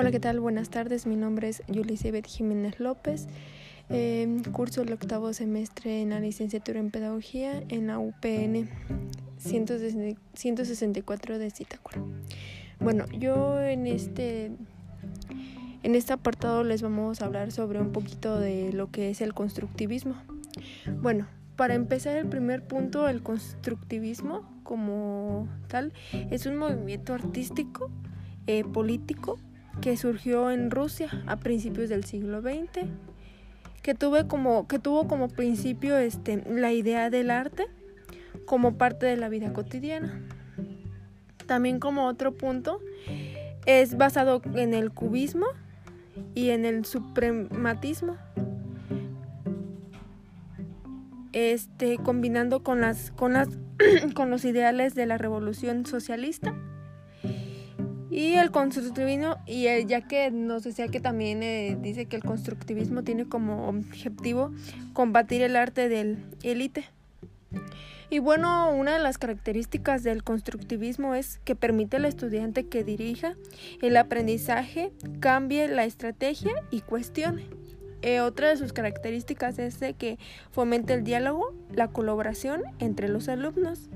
Hola, ¿qué tal? Buenas tardes. Mi nombre es Yulisebet Jiménez López. Eh, curso el octavo semestre en la licenciatura en Pedagogía en la UPN 164 de Zitácuaro. Bueno, yo en este, en este apartado les vamos a hablar sobre un poquito de lo que es el constructivismo. Bueno, para empezar el primer punto, el constructivismo como tal es un movimiento artístico, eh, político que surgió en Rusia a principios del siglo XX, que, tuve como, que tuvo como principio este, la idea del arte como parte de la vida cotidiana. También como otro punto es basado en el cubismo y en el suprematismo. Este combinando con las con las con los ideales de la revolución socialista y el constructivismo, y ya que nos decía que también eh, dice que el constructivismo tiene como objetivo combatir el arte del élite. Y bueno, una de las características del constructivismo es que permite al estudiante que dirija el aprendizaje, cambie la estrategia y cuestione. Eh, otra de sus características es de que fomente el diálogo, la colaboración entre los alumnos.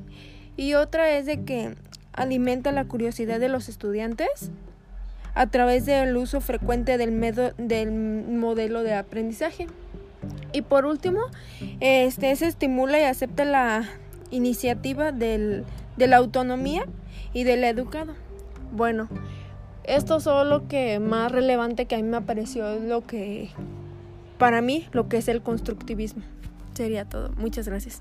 Y otra es de que alimenta la curiosidad de los estudiantes a través del uso frecuente del, del modelo de aprendizaje. Y por último, este, se estimula y acepta la iniciativa del, de la autonomía y del educado. Bueno, esto es lo que más relevante que a mí me pareció lo que, para mí, lo que es el constructivismo. Sería todo. Muchas gracias.